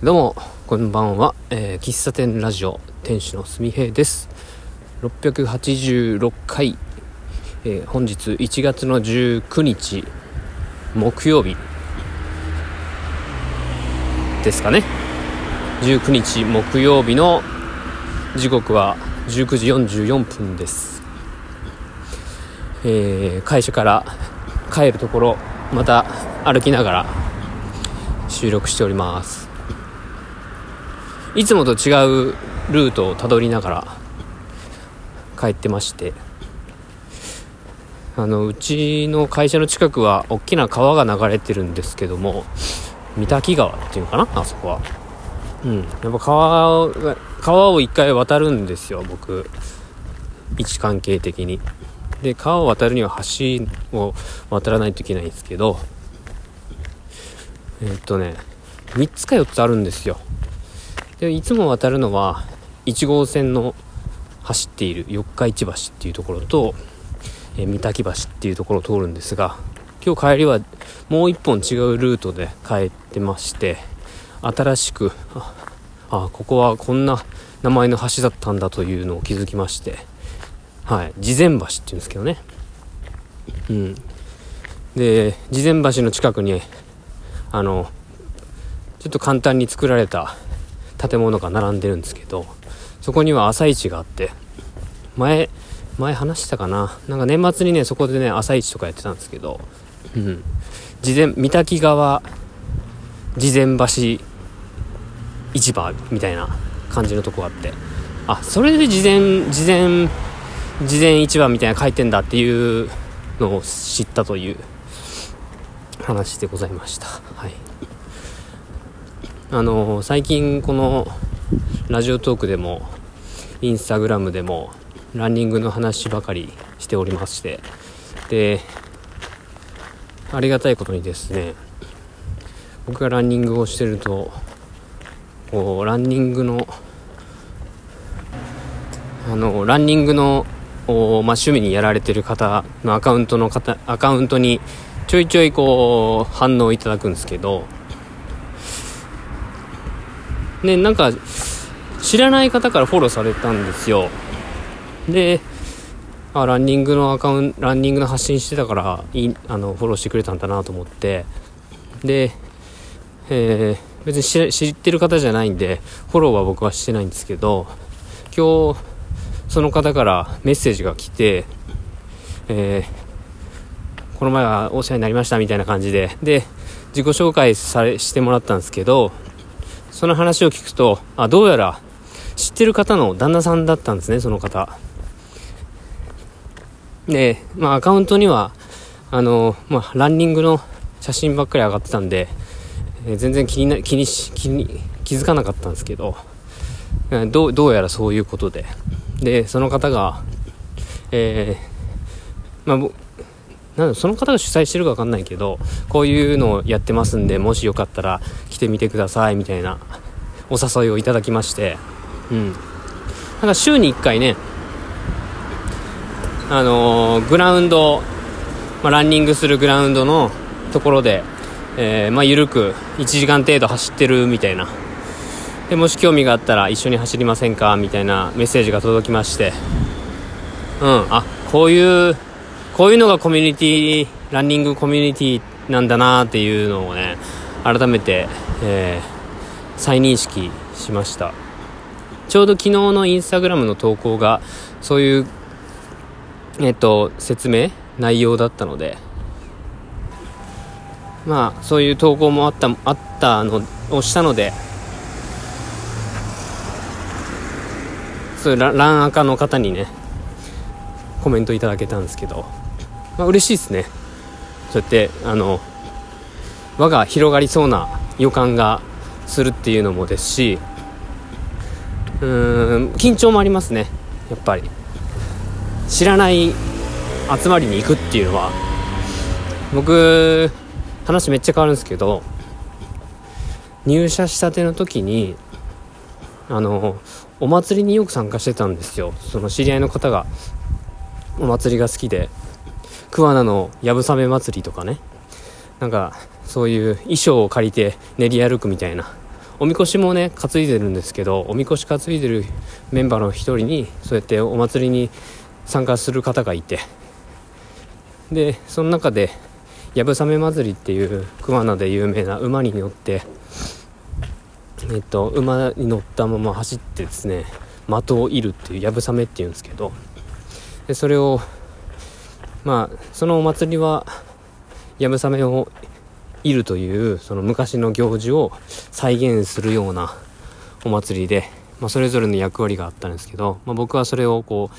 どうも、こんばんは。えー、喫茶店ラジオ店主のすみへいです。686回、えー、本日1月の19日、木曜日ですかね。19日木曜日の時刻は19時44分です。えー、会社から帰るところ、また歩きながら収録しております。いつもと違うルートをたどりながら帰ってましてあのうちの会社の近くは大きな川が流れてるんですけども三滝川っていうのかな？あそこは。うん。やっぱ川川を一回渡るんですよ僕。位置関係的に。で川を渡るには橋を渡らないといけないんですけどえ、っとね3つか4つあるんですよ。でいつも渡るのは1号線の走っている四日市橋っていうところと、え三滝橋っていうところを通るんですが今日帰りはもう一本違うルートで帰ってまして新しくああここはこんな名前の橋だったんだというのを気づきましてはい事前橋っていうんですけどね。うん。で事前橋の近くにあのちょっと簡単に作られた建物が並んでるんですけどそこには朝市があって前前話したかな？なんか年末にねそこでね朝市とかやってたんですけどうん。事前三滝川事前橋市場みたいな感じのとこがあってあそれで事前事前事前市場みたいな書いてんだっていうのを知ったという話でございました。はい。あの最近このラジオトークでもインスタグラムでもランニングの話ばかりしておりましてでありがたいことにですね僕がランニングをしてるとこうランニングのあのランニングのまあ、趣味にやられてる方のアカウントの方アカウントにちょいちょいこう反応いただくんですけどね、なんか、知らない方からフォローされたんですよ。で、あ、ランニングのアカウント、ランニングの発信してたから、いあの、フォローしてくれたんだなと思って、で、えー、別に知ってる方じゃないんで、フォローは僕はしてないんですけど、今日、その方からメッセージが来て、えー、この前はお世話になりましたみたいな感じで、で、自己紹介されしてもらったんですけど、その話を聞くと、あ、どうやら知ってる方の旦那さんだったんですね、その方。で、まあアカウントには、あの、まあランニングの写真ばっかり上がってたんで、え、全然気にな、気にし、気に、気づかなかったんですけど、どう、どうやらそういうことで。で、その方が、えー、まあ、なんその方が主催してるか分かんないけどこういうのをやってますんでもしよかったら来てみてくださいみたいなお誘いをいただきまして。うん。だか週に1回ねあのー、グラウンド、まあ、ランニングするグラウンドのところで、えー、まあ、緩く1時間程度走ってるみたいな。でもし興味があったら一緒に走りませんかみたいなメッセージが届きまして。うん。あこういうこういうのがコミュニティランニングコミュニティなんだなっていうのをね改めて、えー、再認識しました。ちょうど昨日のインスタグラムの投稿がそういうえっと説明内容だったのでまあそういう投稿もあったあったのをしたのでそういうランアカの方にねコメントいただけたんですけどまあ、嬉しいですね。そうやってあの輪が広がりそうな予感がするっていうのもですしうーん緊張もありますねやっぱり。知らない集まりに行くっていうのは。僕話めっちゃ変わるんですけど入社したての時にあのお祭りによく参加してたんですよ。その知り合いの方がお祭りが好きで桑名のやぶさめ祭りとかね。なんかそういう衣装を借りて練り歩くみたいな。おみこしもね担いでるんですけどおみこし担いでるメンバーの一人にそうやってお祭りに参加する方がいて。でその中でやぶさめ祭りっていう熊野で有名な馬に乗ってえっと馬に乗ったまま走ってですね的を射るっていうやぶさめっていうんですけどでそれをまあそのお祭りはやぶさめをいるというその昔の行事を再現するようなお祭りで、まあ、それぞれの役割があったんですけど、まあ、僕はそれをこう、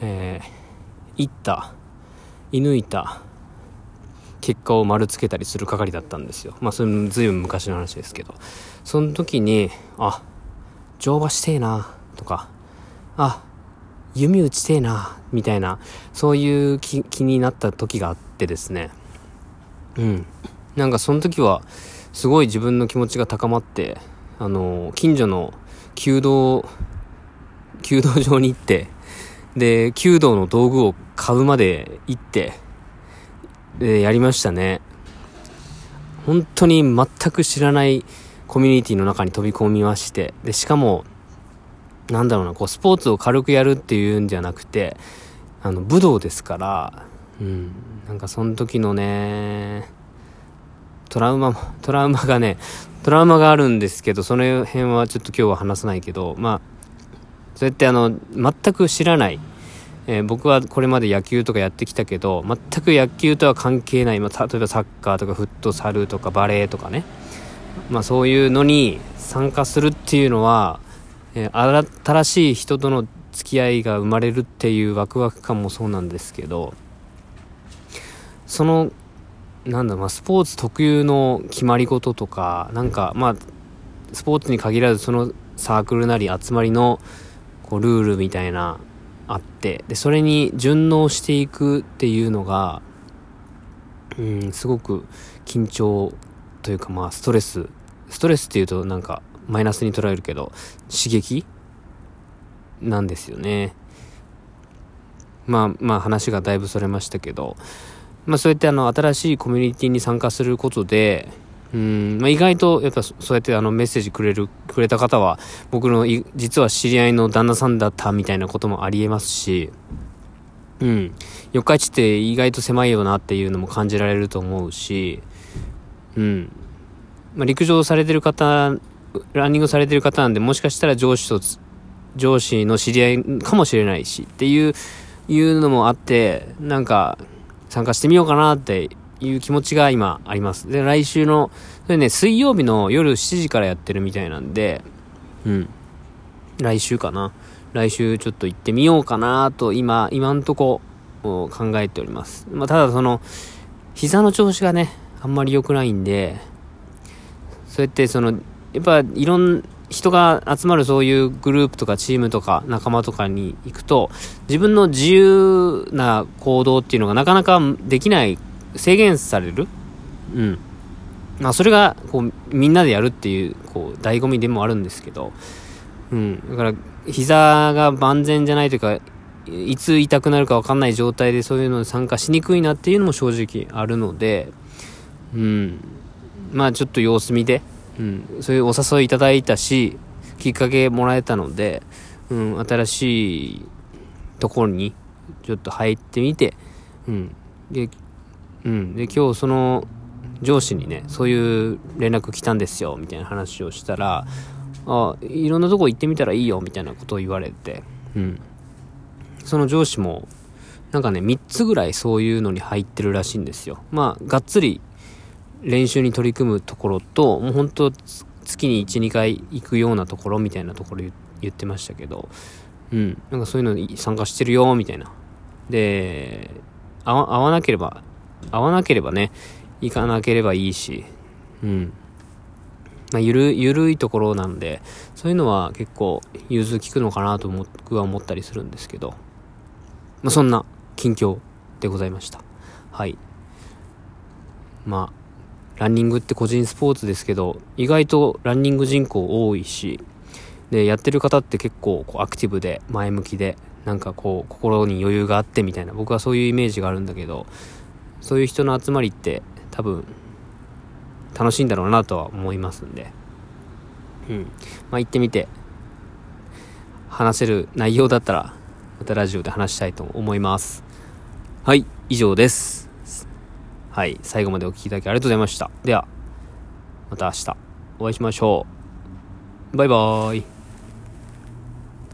えー、行った射抜いた結果を丸つけたりする係だったんですよ。まあそれずいぶん昔の話ですけど。その時にあ乗馬してえなとかあ弓打ちてえなみたいなそういう気になった時があってですね。うん。なんかその時はすごい自分の気持ちが高まってあの近所の弓道弓道場に行ってで弓道の道具を買うまで行ってでやりましたね。本当に全く知らないコミュニティの中に飛び込みましてでしかもなんだろうなこうスポーツを軽くやるっていうんじゃなくてあの武道ですからうんなんかその時のねトラウマも、トラウマがね、トラウマがあるんですけど、その辺はちょっと今日は話さないけど、まあ、そうやってあの、全く知らない、えー、僕はこれまで野球とかやってきたけど、全く野球とは関係ない、まあ、例えばサッカーとかフットサルとかバレーとかね、まあそういうのに参加するっていうのは、えー、新しい人との付き合いが生まれるっていうワクワク感もそうなんですけど、そのなんだ、まあ、スポーツ特有の決まり事とか、なんか、まあ、スポーツに限らず、そのサークルなり集まりの、こう、ルールみたいな、あって、で、それに順応していくっていうのが、うん、すごく緊張というか、まあ、ストレス、ストレスっていうとなんか、マイナスに捉えるけど、刺激なんですよね。まあ、まあ話がだいぶそれましたけど、まあ、そうやってあの新しいコミュニティに参加することで、うんまあ、意外とやっぱそうやってあのメッセージくれるくれた方は僕の実は知り合いの旦那さんだったみたいなこともありえますし、うん、四日市って意外と狭いよなっていうのも感じられると思うし、うんまあ、陸上されてる方ランニングされてる方なんでもしかしたら上司と上司の知り合いかもしれないしっていういうのもあってなんか参加してみようかなっていう気持ちが今あります。で、来週の、それね、水曜日の夜7時からやってるみたいなんで、うん。来週かな。来週ちょっと行ってみようかなと、今、今んとこ考えております。まあ、ただその、膝の調子がね、あんまり良くないんで、そうやってその、やっぱいろん、人が集まるそういうグループとかチームとか仲間とかに行くと、自分の自由な行動っていうのがなかなかできない、制限されるうん。まあそれが、こう、みんなでやるっていう、こう、醍醐味でもあるんですけど、うん。だから、膝が万全じゃないというか、いつ痛くなるかわかんない状態でそういうのに参加しにくいなっていうのも正直あるので、うん。まあちょっと様子見で、うん、そういうお誘いいただいたし、きっかけもらえたので、うん、新しいところにちょっと入ってみて、うん。で、うん。で、今日その上司にね、そういう連絡来たんですよ、みたいな話をしたら、あ、いろんなとこ行ってみたらいいよ、みたいなことを言われて、うん。その上司も、なんかね、3つぐらいそういうのに入ってるらしいんですよ。まあ、がっつり練習に取り組むところと、もう本当月に1、2回行くようなところみたいなところ言ってましたけど、うん、なんかそういうのに参加してるよ、みたいな。で、合わなければ、合わなければね、行かなければいいし、うん。まあ、ゆる、ゆるいところなんで、そういうのは結構融通きくのかなと僕は思ったりするんですけど、まあ、そんな近況でございました。はい。まあ、ランニングって個人スポーツですけど、意外とランニング人口多いし、で、やってる方って結構こうアクティブで前向きで、なんかこう心に余裕があってみたいな、僕はそういうイメージがあるんだけど、そういう人の集まりって多分楽しいんだろうなとは思いますんで、ううん。まあ行ってみて話せる内容だったらまたラジオで話したいと思います。はい以上ですはい最後までお聴きいただきありがとうございました。ではまた明日お会いしましょう。バイバーイ。